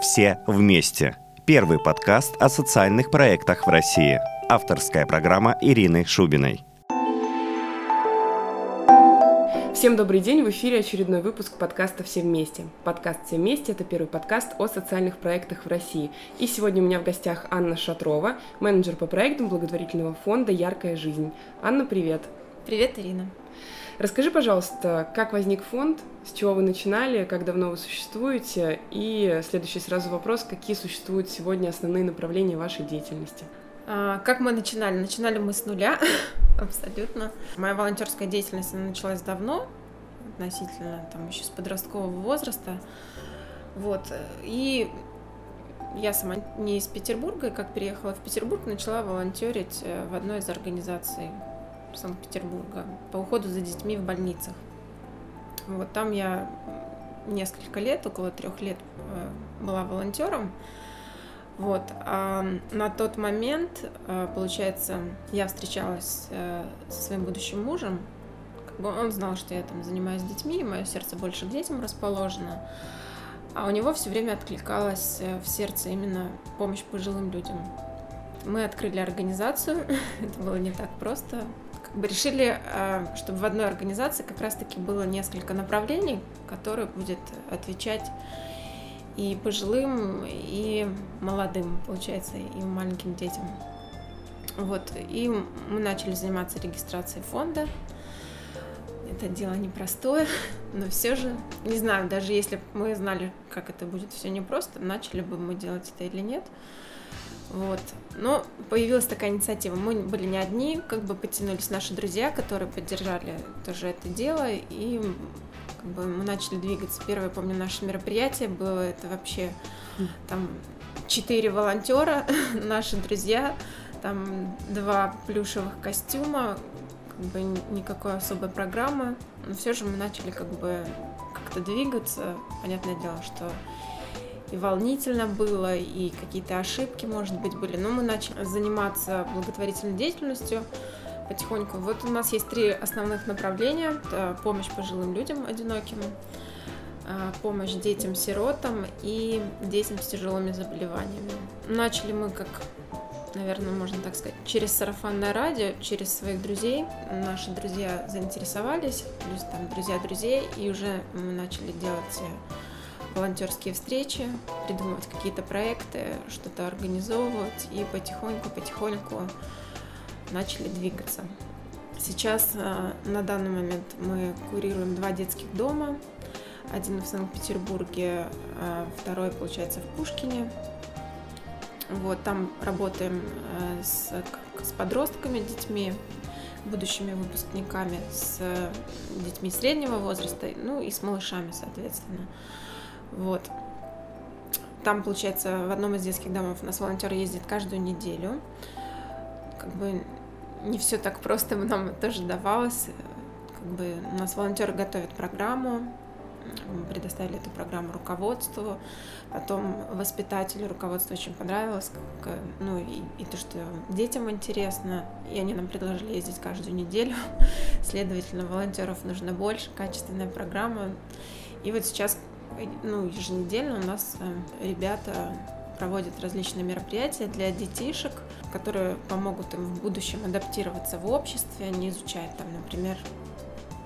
Все вместе. Первый подкаст о социальных проектах в России. Авторская программа Ирины Шубиной. Всем добрый день, в эфире очередной выпуск подкаста «Все вместе». Подкаст «Все вместе» — это первый подкаст о социальных проектах в России. И сегодня у меня в гостях Анна Шатрова, менеджер по проектам благотворительного фонда «Яркая жизнь». Анна, привет! Привет, Ирина! Расскажи, пожалуйста, как возник фонд, с чего вы начинали, как давно вы существуете, и следующий сразу вопрос, какие существуют сегодня основные направления вашей деятельности? А, как мы начинали? Начинали мы с нуля, абсолютно. Моя волонтерская деятельность началась давно, относительно, там еще с подросткового возраста. Вот. И я сама не из Петербурга, как переехала в Петербург, начала волонтерить э, в одной из организаций Санкт-Петербурга по уходу за детьми в больницах. Вот там я несколько лет, около трех лет э, была волонтером. Вот. А на тот момент, э, получается, я встречалась э, со своим будущим мужем. Он знал, что я там занимаюсь детьми, мое сердце больше к детям расположено. А у него все время откликалась в сердце именно помощь пожилым людям. Мы открыли организацию, это было не так просто, как бы решили, а, чтобы в одной организации как раз-таки было несколько направлений, которые будет отвечать и пожилым, и молодым, получается, и маленьким детям. Вот, и мы начали заниматься регистрацией фонда. Это дело непростое, но все же, не знаю, даже если бы мы знали, как это будет все непросто, начали бы мы делать это или нет. Вот. Но появилась такая инициатива. Мы были не одни, как бы потянулись наши друзья, которые поддержали тоже это дело, и как бы мы начали двигаться. Первое, помню, наше мероприятие было это вообще там четыре волонтера, наши друзья, там два плюшевых костюма, как бы никакой особой программы. Но все же мы начали как бы как-то двигаться. Понятное дело, что и волнительно было, и какие-то ошибки, может быть, были. Но мы начали заниматься благотворительной деятельностью потихоньку. Вот у нас есть три основных направления. Это помощь пожилым людям одиноким, а, помощь детям-сиротам и детям с тяжелыми заболеваниями. Начали мы как наверное, можно так сказать, через сарафанное радио, через своих друзей. Наши друзья заинтересовались, плюс там друзья друзей, и уже мы начали делать волонтерские встречи, придумывать какие-то проекты, что-то организовывать и потихоньку-потихоньку начали двигаться. Сейчас э, на данный момент мы курируем два детских дома. Один в Санкт-Петербурге, а второй, получается, в Пушкине. Вот, там работаем э, с, с подростками, детьми, будущими выпускниками, с детьми среднего возраста, ну и с малышами, соответственно. Вот. Там, получается, в одном из детских домов у нас волонтер ездит каждую неделю. Как бы не все так просто нам тоже давалось. Как бы у нас волонтеры готовят программу, мы предоставили эту программу руководству, потом воспитателю руководство очень понравилось, как, ну и, и то, что детям интересно, и они нам предложили ездить каждую неделю, следовательно, волонтеров нужно больше, качественная программа, и вот сейчас ну, еженедельно у нас э, ребята проводят различные мероприятия для детишек, которые помогут им в будущем адаптироваться в обществе. Они изучают там, например,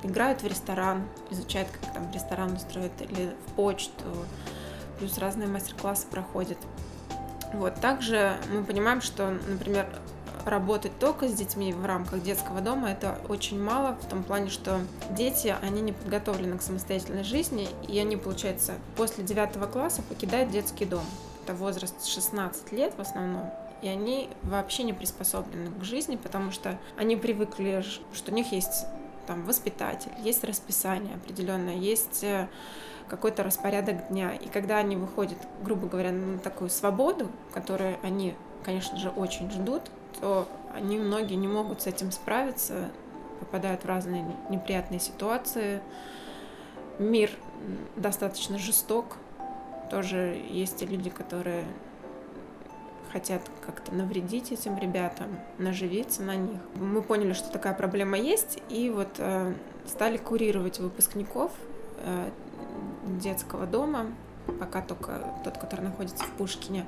играют в ресторан, изучают, как там ресторан устроить или в почту, плюс разные мастер-классы проходят. Вот. Также мы понимаем, что, например, работать только с детьми в рамках детского дома это очень мало, в том плане, что дети, они не подготовлены к самостоятельной жизни, и они, получается, после девятого класса покидают детский дом. Это возраст 16 лет в основном. И они вообще не приспособлены к жизни, потому что они привыкли, что у них есть там воспитатель, есть расписание определенное, есть э, какой-то распорядок дня. И когда они выходят, грубо говоря, на такую свободу, которую они, конечно же, очень ждут, то они многие не могут с этим справиться, попадают в разные неприятные ситуации. Мир достаточно жесток. Тоже есть люди, которые хотят как-то навредить этим ребятам, наживиться на них. Мы поняли, что такая проблема есть, и вот э, стали курировать выпускников э, детского дома пока только тот, который находится в Пушкине.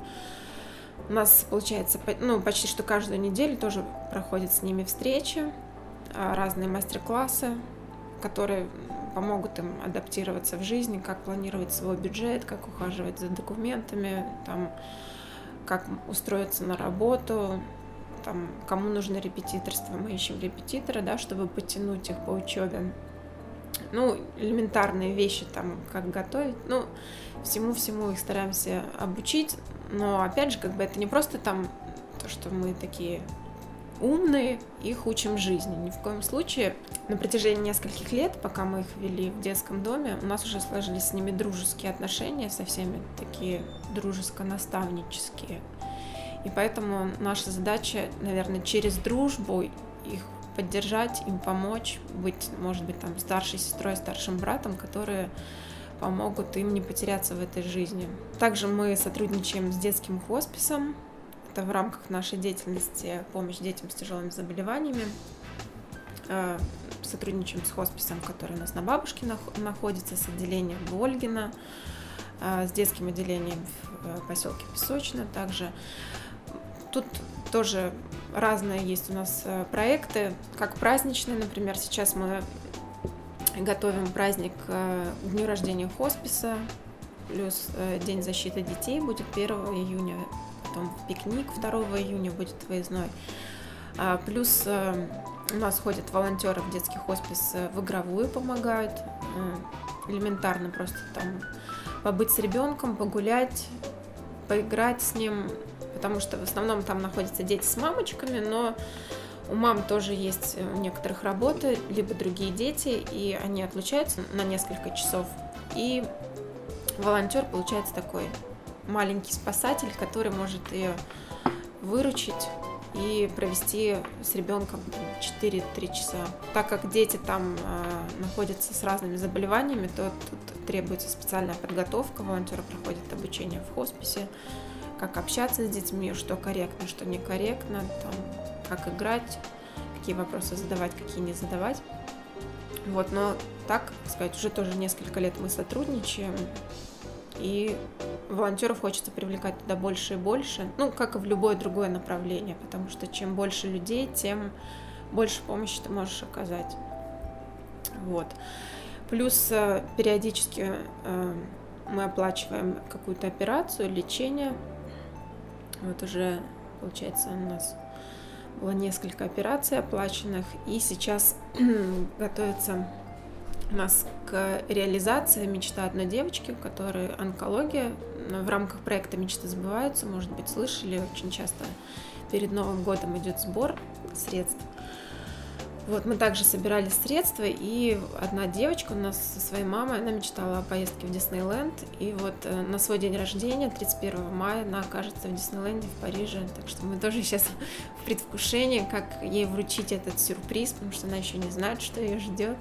У нас, получается, ну, почти что каждую неделю тоже проходят с ними встречи, а, разные мастер-классы, которые помогут им адаптироваться в жизни, как планировать свой бюджет, как ухаживать за документами, там, как устроиться на работу, там, кому нужно репетиторство, мы ищем репетитора, да, чтобы потянуть их по учебе. Ну, элементарные вещи, там, как готовить, ну, всему-всему их стараемся обучить, но, опять же, как бы это не просто там то, что мы такие умные, их учим жизни. Ни в коем случае. На протяжении нескольких лет, пока мы их вели в детском доме, у нас уже сложились с ними дружеские отношения, со всеми такие дружеско-наставнические. И поэтому наша задача, наверное, через дружбу их поддержать, им помочь, быть, может быть, там старшей сестрой, старшим братом, которые помогут им не потеряться в этой жизни. Также мы сотрудничаем с детским хосписом. Это в рамках нашей деятельности помощь детям с тяжелыми заболеваниями. Э, сотрудничаем с хосписом, который у нас на Бабушке находится, с отделением Вольгина, э, с детским отделением в э, поселке Песочно также. Тут тоже разные есть у нас проекты, как праздничные, например, сейчас мы готовим праздник э, к дню рождения хосписа, плюс э, День защиты детей будет 1 июня, потом пикник 2 июня будет выездной. А, плюс у нас ходят волонтеры в детский хоспис в игровую помогают, элементарно просто там побыть с ребенком, погулять, поиграть с ним, потому что в основном там находятся дети с мамочками, но у мам тоже есть у некоторых работы, либо другие дети, и они отлучаются на несколько часов. И волонтер получается такой маленький спасатель, который может ее выручить и провести с ребенком 4-3 часа. Так как дети там э, находятся с разными заболеваниями, то тут требуется специальная подготовка. Волонтеры проходят обучение в хосписе, как общаться с детьми, что корректно, что некорректно, там, как играть, какие вопросы задавать, какие не задавать. Вот, но так сказать, уже тоже несколько лет мы сотрудничаем, и волонтеров хочется привлекать туда больше и больше, ну, как и в любое другое направление, потому что чем больше людей, тем больше помощи ты можешь оказать. Вот. Плюс э, периодически э, мы оплачиваем какую-то операцию, лечение, вот уже, получается, у нас было несколько операций оплаченных, и сейчас готовится у нас к реализации мечта одной девочки, у которой онкология. В рамках проекта «Мечты сбываются», может быть, слышали, очень часто перед Новым годом идет сбор средств. Вот, мы также собирали средства, и одна девочка у нас со своей мамой, она мечтала о поездке в Диснейленд, и вот э, на свой день рождения, 31 мая, она окажется в Диснейленде в Париже, так что мы тоже сейчас в предвкушении, как ей вручить этот сюрприз, потому что она еще не знает, что ее ждет.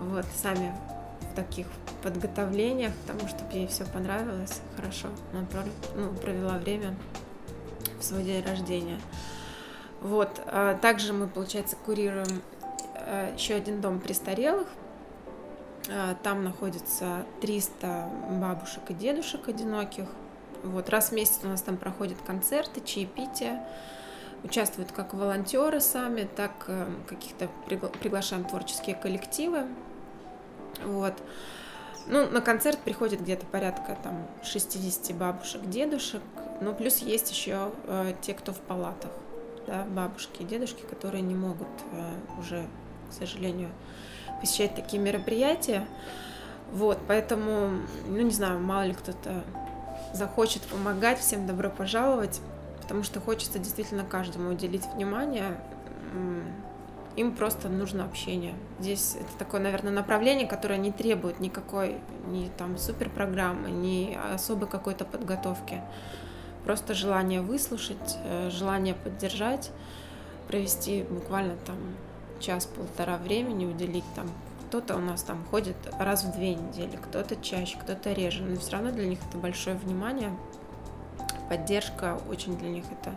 Вот, сами в таких подготовлениях, потому чтобы ей все понравилось, хорошо, она ну, провела время в свой день рождения. Вот. А также мы, получается, курируем э, еще один дом престарелых. А, там находится 300 бабушек и дедушек одиноких. Вот. Раз в месяц у нас там проходят концерты, чаепития. Участвуют как волонтеры сами, так э, каких-то приглашаем творческие коллективы. Вот. Ну, на концерт приходит где-то порядка там 60 бабушек, дедушек. Ну, плюс есть еще э, те, кто в палатах да, бабушки и дедушки, которые не могут э, уже, к сожалению, посещать такие мероприятия. Вот, поэтому, ну, не знаю, мало ли кто-то захочет помогать, всем добро пожаловать, потому что хочется действительно каждому уделить внимание. Им просто нужно общение. Здесь это такое, наверное, направление, которое не требует никакой ни там суперпрограммы, ни особой какой-то подготовки. Просто желание выслушать, э, желание поддержать, провести буквально там час-полтора времени, уделить там кто-то у нас там ходит раз в две недели, кто-то чаще, кто-то реже, но все равно для них это большое внимание, поддержка, очень для них это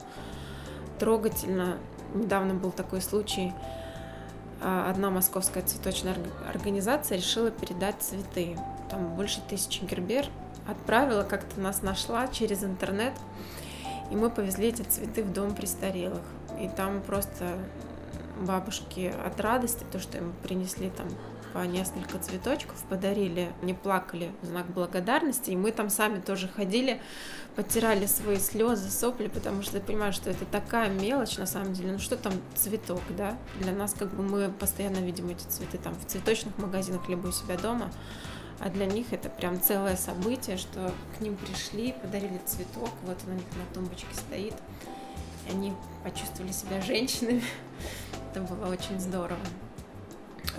трогательно. Недавно был такой случай, а, одна московская цветочная организация решила передать цветы. Там больше тысячи гербер отправила, как-то нас нашла через интернет, и мы повезли эти цветы в дом престарелых. И там просто бабушки от радости, то, что им принесли там по несколько цветочков, подарили, не плакали в знак благодарности, и мы там сами тоже ходили, потирали свои слезы, сопли, потому что я понимаю, что это такая мелочь на самом деле, ну что там цветок, да, для нас как бы мы постоянно видим эти цветы там в цветочных магазинах, либо у себя дома, а для них это прям целое событие, что к ним пришли, подарили цветок, вот он у них на тумбочке стоит, и они почувствовали себя женщинами, это было очень здорово.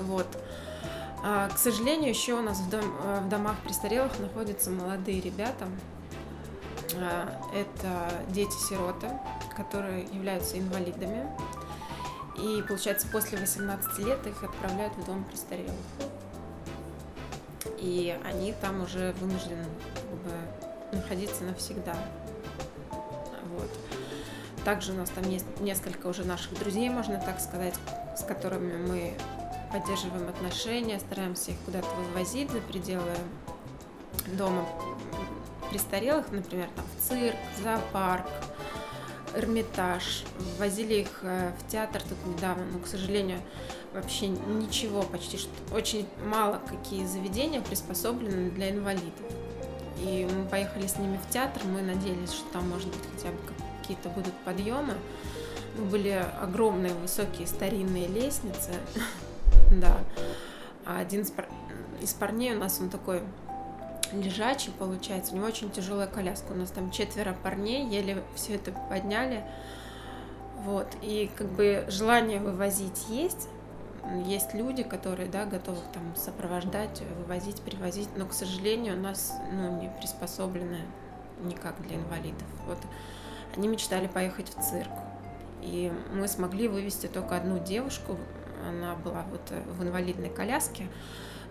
Вот. А, к сожалению, еще у нас в, дом, э, в домах престарелых находятся молодые ребята. А, это дети-сироты, которые являются инвалидами. И, получается, после 18 лет их отправляют в дом престарелых. И они там уже вынуждены как бы, находиться навсегда. Вот. Также у нас там есть несколько уже наших друзей, можно так сказать, с которыми мы поддерживаем отношения, стараемся их куда-то вывозить за пределы дома престарелых, например, там в цирк, зоопарк, Эрмитаж, возили их э, в театр тут недавно, но, к сожалению, вообще ничего, почти что очень мало какие заведения приспособлены для инвалидов. И мы поехали с ними в театр, мы надеялись, что там, может быть, хотя бы какие-то будут подъемы. Были огромные высокие старинные лестницы, да. А один из парней у нас, он такой лежачий, получается, у него очень тяжелая коляска. У нас там четверо парней, еле все это подняли. Вот, и как бы желание вывозить есть, есть люди, которые, да, готовы там сопровождать, вывозить, привозить, но, к сожалению, у нас, ну, не приспособлены никак для инвалидов. Вот они мечтали поехать в цирк, и мы смогли вывести только одну девушку, она была вот в инвалидной коляске,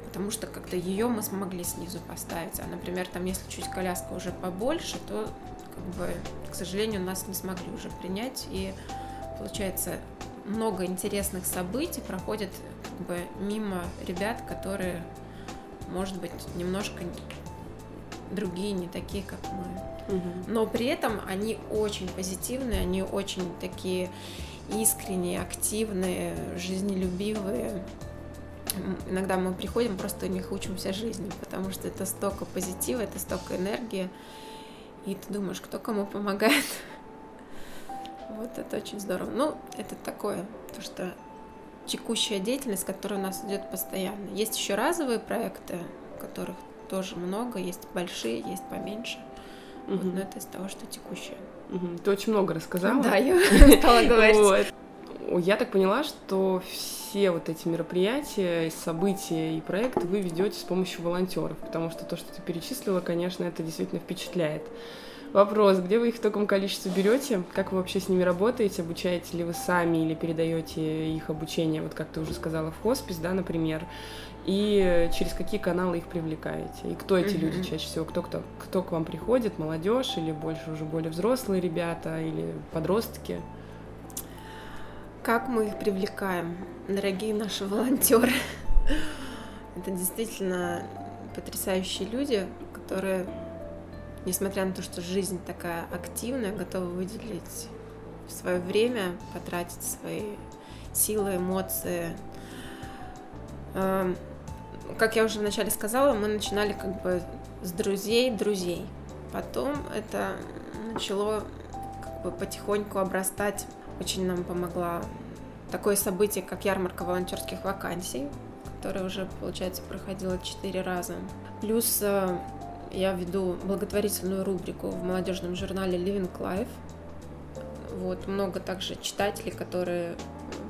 потому что как-то ее мы смогли снизу поставить. А, например, там, если чуть коляска уже побольше, то, как бы, к сожалению, нас не смогли уже принять. И, получается, много интересных событий проходит как бы, мимо ребят, которые, может быть, немножко другие, не такие, как мы. Но при этом они очень позитивные, они очень такие искренние, активные, жизнелюбивые. Иногда мы приходим, просто у них учимся жизни, потому что это столько позитива, это столько энергии, и ты думаешь, кто кому помогает. Вот это очень здорово. Ну, это такое, то что текущая деятельность, которая у нас идет постоянно. Есть еще разовые проекты, которых тоже много, есть большие, есть поменьше. Угу. Вот, но это из того, что текущее. Угу. Ты очень много рассказала. Да, я стала говорить. Я так поняла, что все вот эти мероприятия, события и проекты вы ведете с помощью волонтеров, потому что то, что ты перечислила, конечно, это действительно впечатляет. Вопрос, где вы их в таком количестве берете? Как вы вообще с ними работаете? Обучаете ли вы сами или передаете их обучение, вот как ты уже сказала, в хоспис, да, например? И через какие каналы их привлекаете? И кто эти mm-hmm. люди чаще всего? Кто, кто, кто к вам приходит? Молодежь или больше уже более взрослые ребята или подростки? Как мы их привлекаем, дорогие наши волонтеры? Это действительно потрясающие люди, которые несмотря на то, что жизнь такая активная, готовы выделить свое время, потратить свои силы, эмоции. Эм, как я уже вначале сказала, мы начинали как бы с друзей друзей. Потом это начало как бы потихоньку обрастать. Очень нам помогла такое событие, как ярмарка волонтерских вакансий, которая уже, получается, проходила четыре раза. Плюс э, я веду благотворительную рубрику в молодежном журнале Living Life. Вот, много также читателей, которые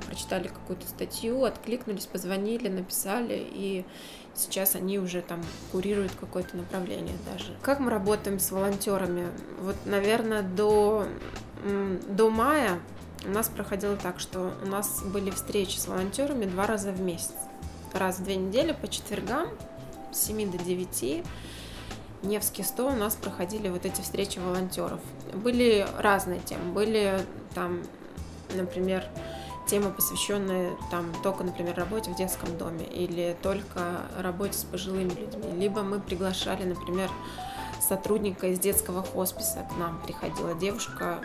прочитали какую-то статью, откликнулись, позвонили, написали, и сейчас они уже там курируют какое-то направление даже. Как мы работаем с волонтерами? Вот, наверное, до, до мая у нас проходило так, что у нас были встречи с волонтерами два раза в месяц. Раз в две недели по четвергам с 7 до 9 Невский 100 у нас проходили вот эти встречи волонтеров. Были разные темы. Были там, например, темы, посвященные там только, например, работе в детском доме или только работе с пожилыми людьми. Либо мы приглашали, например, сотрудника из детского хосписа к нам приходила девушка,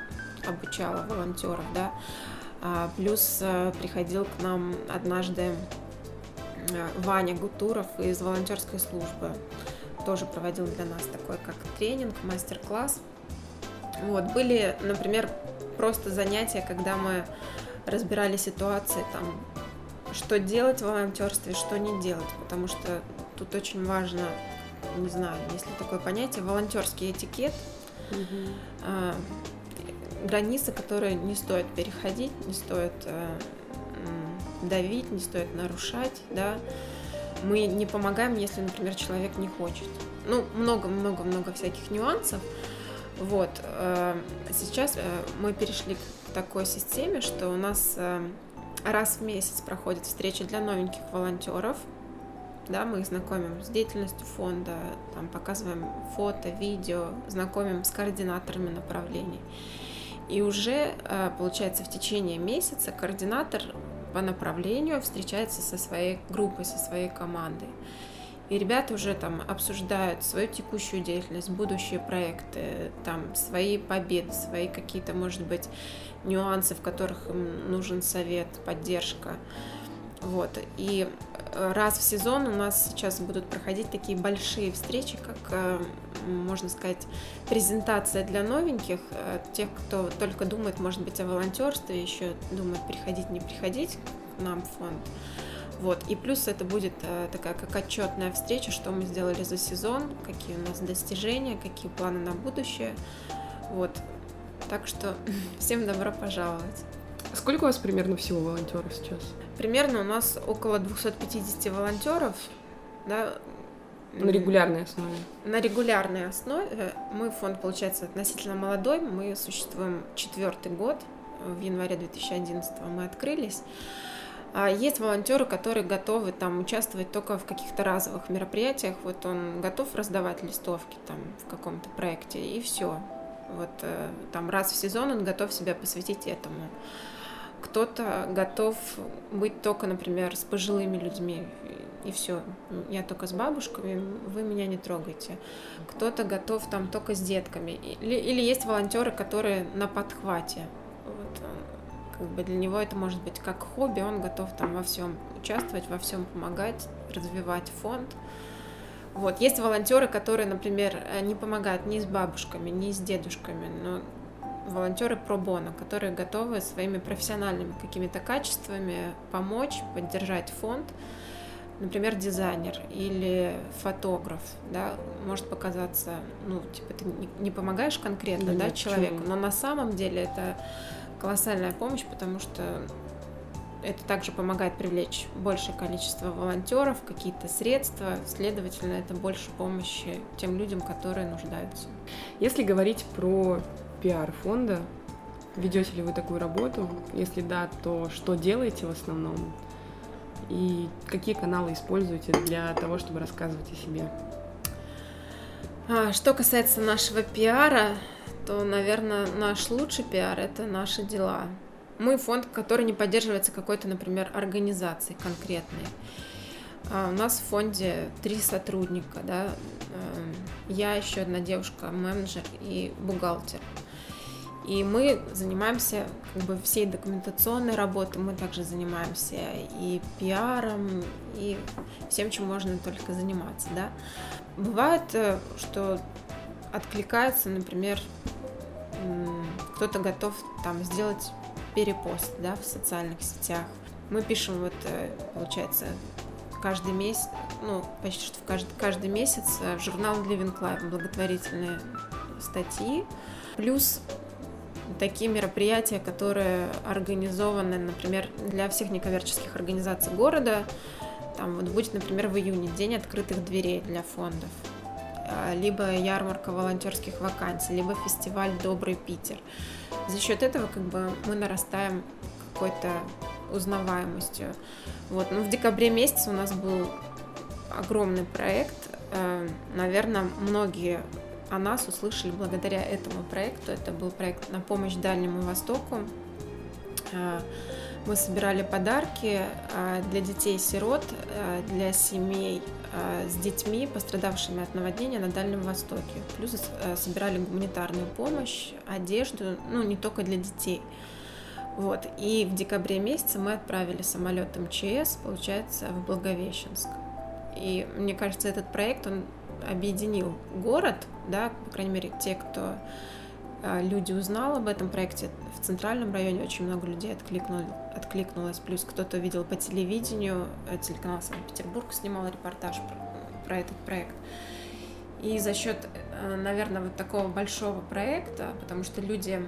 обучала волонтеров, да. А, плюс э, приходил к нам однажды э, Ваня Гутуров из волонтерской службы. Тоже проводил для нас такой как тренинг, мастер-класс. Вот, были, например, просто занятия, когда мы разбирали ситуации, там, что делать в волонтерстве, что не делать, потому что тут очень важно, не знаю, есть ли такое понятие, волонтерский этикет, mm границы, которые не стоит переходить, не стоит э, давить, не стоит нарушать, да. Мы не помогаем, если, например, человек не хочет. Ну, много-много-много всяких нюансов. Вот. Э, сейчас э, мы перешли к такой системе, что у нас э, раз в месяц проходит встреча для новеньких волонтеров. Да, мы их знакомим с деятельностью фонда, там, показываем фото, видео, знакомим с координаторами направлений. И уже, получается, в течение месяца координатор по направлению встречается со своей группой, со своей командой. И ребята уже там обсуждают свою текущую деятельность, будущие проекты, там свои победы, свои какие-то, может быть, нюансы, в которых им нужен совет, поддержка. Вот. И э, раз в сезон у нас сейчас будут проходить такие большие встречи, как, э, можно сказать, презентация для новеньких, э, тех, кто только думает, может быть, о волонтерстве, еще думает, приходить, не приходить к нам в фонд. Вот. И плюс это будет э, такая как отчетная встреча, что мы сделали за сезон, какие у нас достижения, какие планы на будущее. Вот. Так что всем добро пожаловать. А сколько у вас примерно всего волонтеров сейчас? Примерно у нас около 250 волонтеров, да, на регулярной основе? На регулярной основе. Мы фонд, получается, относительно молодой. Мы существуем четвертый год. В январе 2011 мы открылись. А есть волонтеры, которые готовы там участвовать только в каких-то разовых мероприятиях. Вот он готов раздавать листовки там в каком-то проекте, и все. Вот э, там раз в сезон он готов себя посвятить этому. Кто-то готов быть только, например, с пожилыми людьми, и все. Я только с бабушками, вы меня не трогайте. Кто-то готов там только с детками. Или, или есть волонтеры, которые на подхвате. Вот как бы для него это может быть как хобби, он готов там во всем участвовать, во всем помогать, развивать фонд. Вот. Есть волонтеры, которые, например, э, не помогают ни с бабушками, ни с дедушками, но волонтеры пробона, которые готовы своими профессиональными какими-то качествами помочь, поддержать фонд. Например, дизайнер или фотограф, да, может показаться, ну, типа, ты не помогаешь конкретно, да, да человеку, но на самом деле это колоссальная помощь, потому что это также помогает привлечь большее количество волонтеров, какие-то средства, следовательно, это больше помощи тем людям, которые нуждаются. Если говорить про пиар фонда, ведете ли вы такую работу? Если да, то что делаете в основном? И какие каналы используете для того, чтобы рассказывать о себе? А, что касается нашего пиара, то, наверное, наш лучший пиар – это наши дела. Мы фонд, который не поддерживается какой-то, например, организацией конкретной. А у нас в фонде три сотрудника, да, эм, я еще одна девушка, менеджер и бухгалтер. И мы занимаемся как бы всей документационной работой, мы также занимаемся и пиаром, и всем, чем можно только заниматься, да. Бывает, э, что откликается, например, кто-то готов там сделать перепост, да, в социальных сетях. Мы пишем вот, э, получается, каждый месяц, ну, почти что в каждый, каждый месяц э, в журнал Living Life благотворительные статьи, плюс такие мероприятия, которые организованы, например, для всех некоммерческих организаций города. Там вот будет, например, в июне день открытых дверей для фондов. А, либо ярмарка волонтерских вакансий, либо фестиваль «Добрый Питер». За счет этого как бы мы нарастаем какой-то узнаваемостью. Вот. Ну, в декабре месяце у нас был огромный проект. Э, Наверное, многие о нас услышали благодаря этому проекту. Это был проект на помощь Дальнему Востоку. Э, Мы собирали подарки а, для детей-сирот, а, для семей а, с детьми, пострадавшими от наводнения на Дальнем Востоке. Плюс собирали гуманитарную помощь, одежду, ну не только для детей. Вот. И в декабре месяце мы отправили самолет МЧС, получается, в Благовещенск. И мне кажется, этот проект, он объединил город, да, по крайней мере, те, кто а, люди узнал об этом проекте. В центральном районе очень много людей откликнули, откликнулось. Плюс кто-то видел по телевидению, э, телеканал Санкт-Петербург снимал репортаж про, про этот проект. И за счет, э, наверное, вот такого большого проекта, потому что люди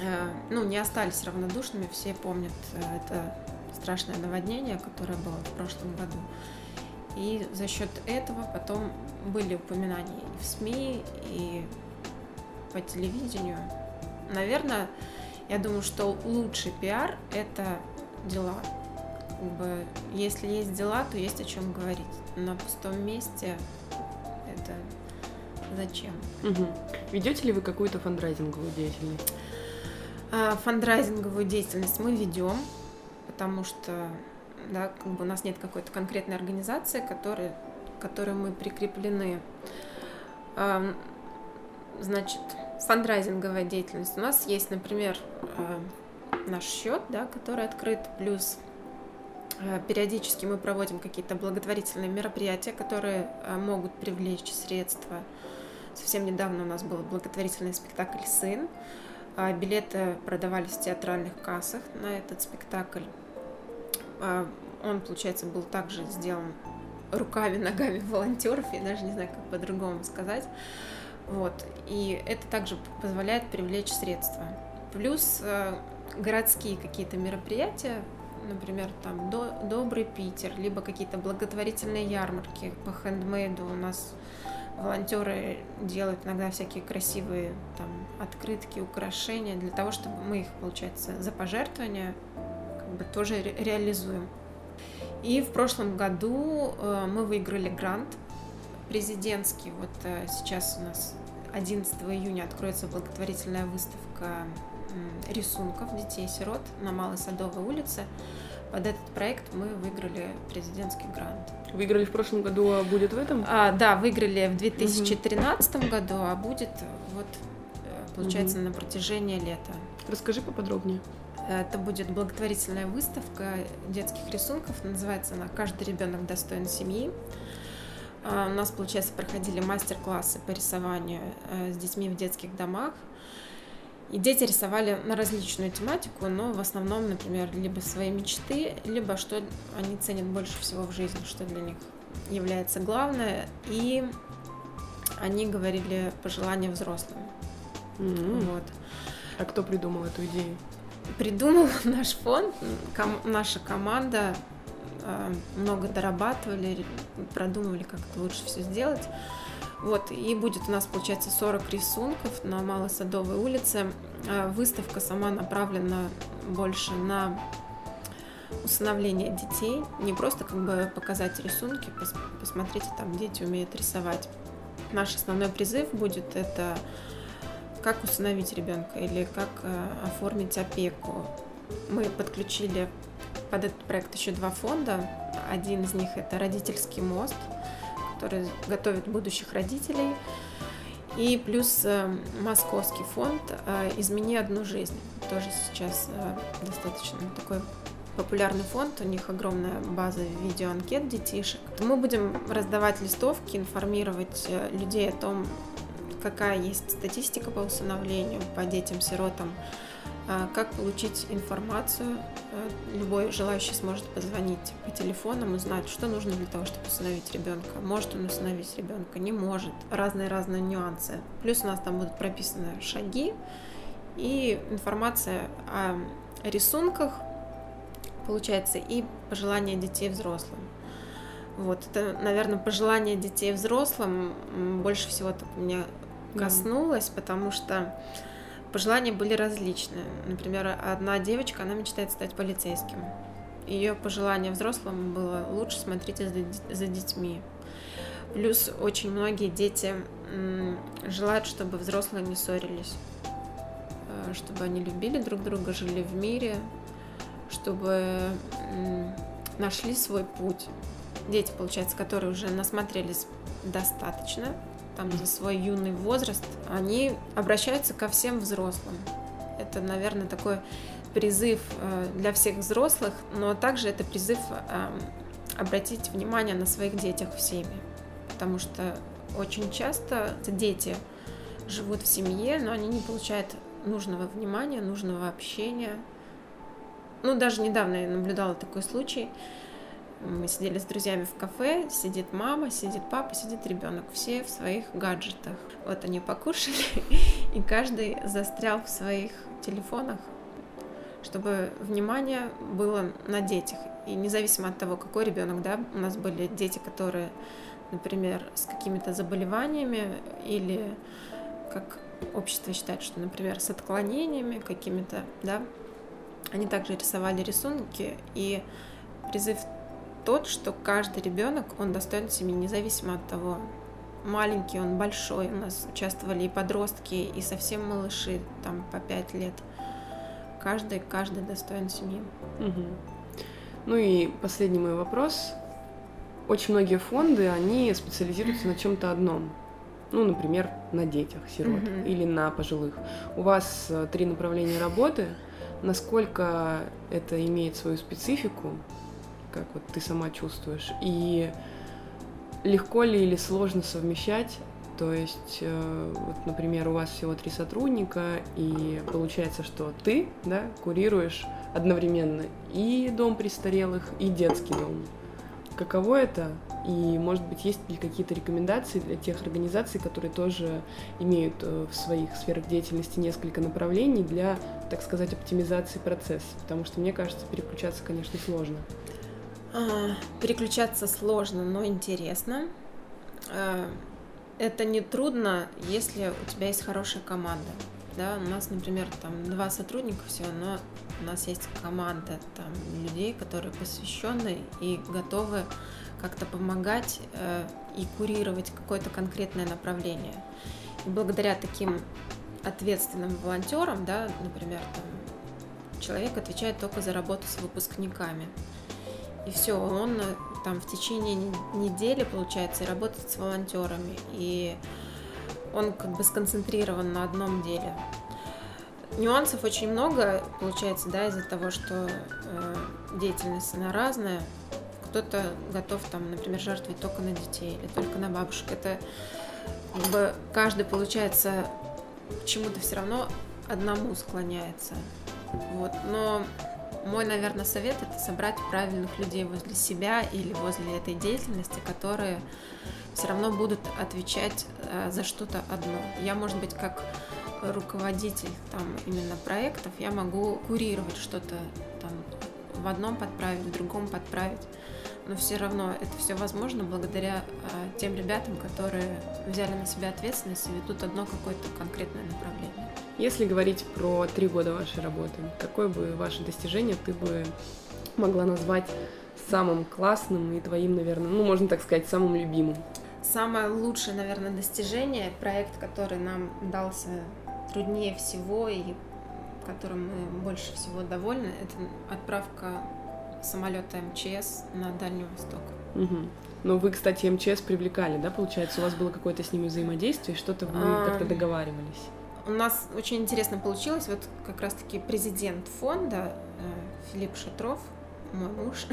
э, ну, не остались равнодушными, все помнят это страшное наводнение, которое было в прошлом году. И за счет этого потом были упоминания и в СМИ, и по телевидению. Наверное, я думаю, что лучший пиар – это дела. Как бы, если есть дела, то есть о чем говорить. На пустом месте это зачем? Угу. Ведете ли вы какую-то фандрайзинговую деятельность? А, фандрайзинговую деятельность мы ведем, потому что да, как бы у нас нет какой-то конкретной организации, которой, которой мы прикреплены. Значит, фандрайзинговая деятельность. У нас есть, например, э, наш счет, да, который открыт, плюс э, периодически мы проводим какие-то благотворительные мероприятия, которые э, могут привлечь средства. Совсем недавно у нас был благотворительный спектакль «Сын». А билеты продавались в театральных кассах на этот спектакль. А он, получается, был также сделан руками, ногами волонтеров, я даже не знаю, как по-другому сказать. Вот. И это также позволяет привлечь средства. Плюс э, городские какие-то мероприятия, например, там до, Добрый Питер, либо какие-то благотворительные ярмарки по хендмейду. У нас волонтеры делают иногда всякие красивые там открытки, украшения для того, чтобы мы их, получается, за пожертвования бы тоже ре- реализуем. И в прошлом году э, мы выиграли грант президентский. Вот э, сейчас у нас 11 июня откроется благотворительная выставка рисунков детей-сирот на Малой Садовой улице. Под этот проект мы выиграли президентский грант. Выиграли в прошлом году, а будет в этом? А, да, выиграли в 2013 угу. году, а будет вот, э, получается, угу. на протяжении лета. Расскажи поподробнее. Это будет благотворительная выставка детских рисунков. Называется она «Каждый ребенок достоин семьи». А, у нас, получается, проходили мастер-классы по рисованию э, с детьми в детских домах. И дети рисовали на различную тематику, но в основном, например, либо свои мечты, либо что они ценят больше всего в жизни, что для них является главное. И они говорили пожелания взрослым. Mm-hmm. Вот. А кто придумал эту идею? Придумал наш фонд, ком- наша команда Э, много дорабатывали, продумывали, как это лучше все сделать. Вот, и будет у нас, получается, 40 рисунков на Малой Садовой улице. Э, выставка сама направлена больше на усыновление детей, не просто как бы показать рисунки, пос посмотрите, там дети умеют рисовать. Наш основной призыв будет это как усыновить ребенка или как э, оформить опеку. Мы подключили под этот проект еще два фонда. Один из них это родительский мост, который готовит будущих родителей. И плюс э, московский фонд э, «Измени одну жизнь». Тоже сейчас достаточно такой популярный фонд, у них огромная база видеоанкет детишек. Мы будем раздавать листовки, информировать людей о том, какая есть статистика по усыновлению по детям-сиротам, а, как получить информацию. А, любой желающий сможет позвонить по телефонам, узнать, что нужно для того, чтобы усыновить ребенка. Может он усыновить ребенка, не может. Разные-разные нюансы. Плюс у нас там будут прописаны шаги и информация о рисунках, получается, и пожелания детей взрослым. Вот, это, наверное, пожелания детей взрослым больше всего так меня коснулось, потому что Пожелания были различные. Например, одна девочка, она мечтает стать полицейским. Ее пожелание взрослым было лучше смотрите за, за детьми. Плюс очень многие дети желают, чтобы взрослые не ссорились, э, чтобы они любили друг друга, жили в мире, чтобы нашли свой путь. Дети, получается, которые уже насмотрелись достаточно, там за свой юный возраст, они обращаются ко всем взрослым. Это, наверное, такой призыв э, для всех взрослых, но также это призыв эм, обратить внимание на своих детях в семье. Потому что очень часто дети живут в семье, но они не получают нужного внимания, нужного общения. Ну, даже недавно я наблюдала такой случай. Мы сидели с друзьями в кафе, сидит мама, сидит папа, сидит ребенок, все в своих гаджетах. Вот они покушали, и каждый застрял в своих телефонах, чтобы внимание было на детях. И независимо от того, какой ребенок, да, у нас были дети, которые, например, с какими-то заболеваниями или как общество считает, что, например, с отклонениями какими-то, да, они также рисовали рисунки, и призыв тот, что каждый ребенок, он достоин семьи, независимо от того, маленький он, большой. У нас участвовали и подростки, и совсем малыши, там по пять лет. Каждый, каждый достоин семьи. Угу. Ну и последний мой вопрос. Очень многие фонды, они специализируются на чем-то одном. Ну, например, на детях, сирот mm или на пожилых. У вас э, три направления работы. Насколько это имеет свою специфику, как вот ты сама чувствуешь, и легко ли или сложно совмещать то есть, э, вот, например, у вас всего три сотрудника, и получается, что ты, да, курируешь одновременно и дом престарелых, и детский дом. Каково это? И, может быть, есть ли какие-то рекомендации для тех организаций, которые тоже имеют э, в своих сферах деятельности несколько направлений для, так сказать, оптимизации процесса? Потому что, мне кажется, переключаться, конечно, сложно. А, переключаться сложно, но интересно. А, это не трудно, если у тебя есть хорошая команда. Да, у нас, например, там два сотрудника всего, но у нас есть команда там людей, которые посвящены и готовы как-то помогать э, и курировать какое-то конкретное направление. И благодаря таким ответственным волонтерам, да, например, там, человек отвечает только за работу с выпускниками. И все, он э, там в течение недели, получается, работает с волонтерами. И он как бы сконцентрирован на одном деле. Нюансов очень много, получается, да, из-за того, что э, деятельность она разная. Кто-то готов там, например, жертвовать только на детей или только на бабушек. Это как бы каждый, получается, чему-то все равно одному склоняется. Вот. Но мой, наверное, совет это собрать правильных людей возле себя или возле этой деятельности, которые все равно будут отвечать э, за что-то одно. Я, может быть, как руководитель там именно проектов, я могу курировать что-то там в одном подправить, в другом подправить. Но все равно это все возможно благодаря э, тем ребятам, которые взяли на себя ответственность и ведут одно какое-то конкретное направление. Если говорить про три года вашей работы, какое бы ваше достижение ты бы могла назвать самым классным и твоим, наверное, ну, можно так сказать, самым любимым? Самое лучшее, наверное, достижение, проект, который нам дался труднее всего и которым мы больше всего довольны, это отправка самолета МЧС на Дальний Восток. Угу. Ну, вы, кстати, МЧС привлекали, да, получается? У вас было какое-то с ними взаимодействие, что-то вы а... как-то договаривались? У нас очень интересно получилось. Вот как раз-таки президент фонда э, Филипп Шатров, мой муж,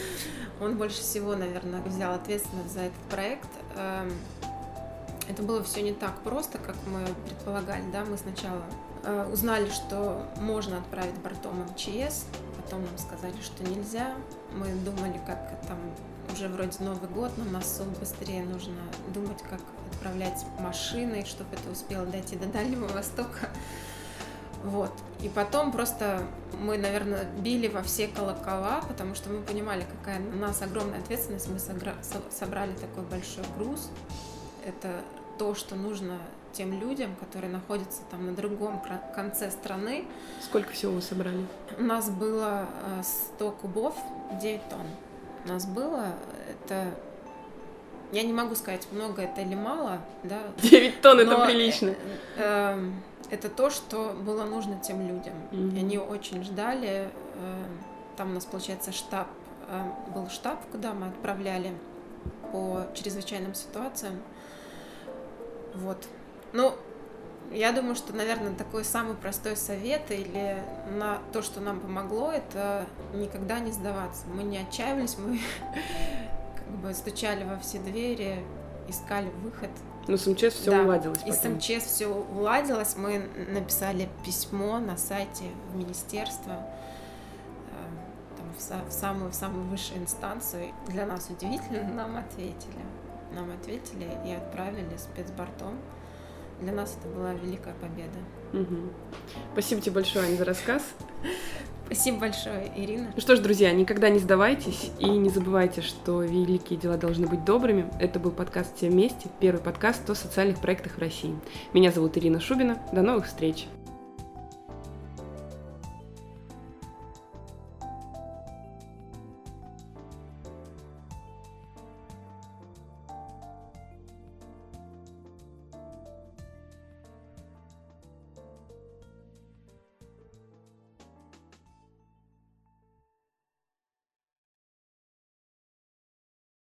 он больше всего, наверное, взял ответственность за этот проект. Эм, это было все не так просто, как мы предполагали, да, мы сначала э, узнали, что можно отправить бортом МЧС, потом нам сказали, что нельзя. Мы думали, как там уже вроде Новый год, но нас быстрее нужно думать, как отправлять машиной, чтобы это успело дойти до Дальнего Востока. Вот. И потом просто мы, наверное, били во все колокола, потому что мы понимали, какая у нас огромная ответственность. Мы собрали такой большой груз. Это то, что нужно тем людям, которые находятся там на другом конце страны. Сколько всего вы собрали? У нас было 100 э, кубов, 9 тонн. У нас было, это я не могу сказать, много это или мало, да. 9 тонн это прилично. Э, э, это то, что было нужно тем людям. Mm-hmm. И они очень ждали. Э, там у нас, получается, штаб, э, был штаб, куда мы отправляли по чрезвычайным ситуациям. Вот. Ну, я думаю, что, наверное, такой самый простой совет или на то, что нам помогло, это никогда не сдаваться. Мы не отчаивались, мы как бы стучали во все двери, искали выход. Ну, с МЧС все да. уладилось. И с МЧС все уладилось. Мы написали письмо на сайте в министерство э, там, в самую в самую высшую инстанцию. Для нас удивительно, нам ответили. Нам ответили и отправили спецбортом для нас это была великая победа. Угу. Спасибо тебе большое, Аня, за рассказ. Спасибо большое, Ирина. Ну что ж, друзья, никогда не сдавайтесь и не забывайте, что великие дела должны быть добрыми. Это был подкаст «Все вместе», первый подкаст о социальных проектах в России. Меня зовут Ирина Шубина. До новых встреч!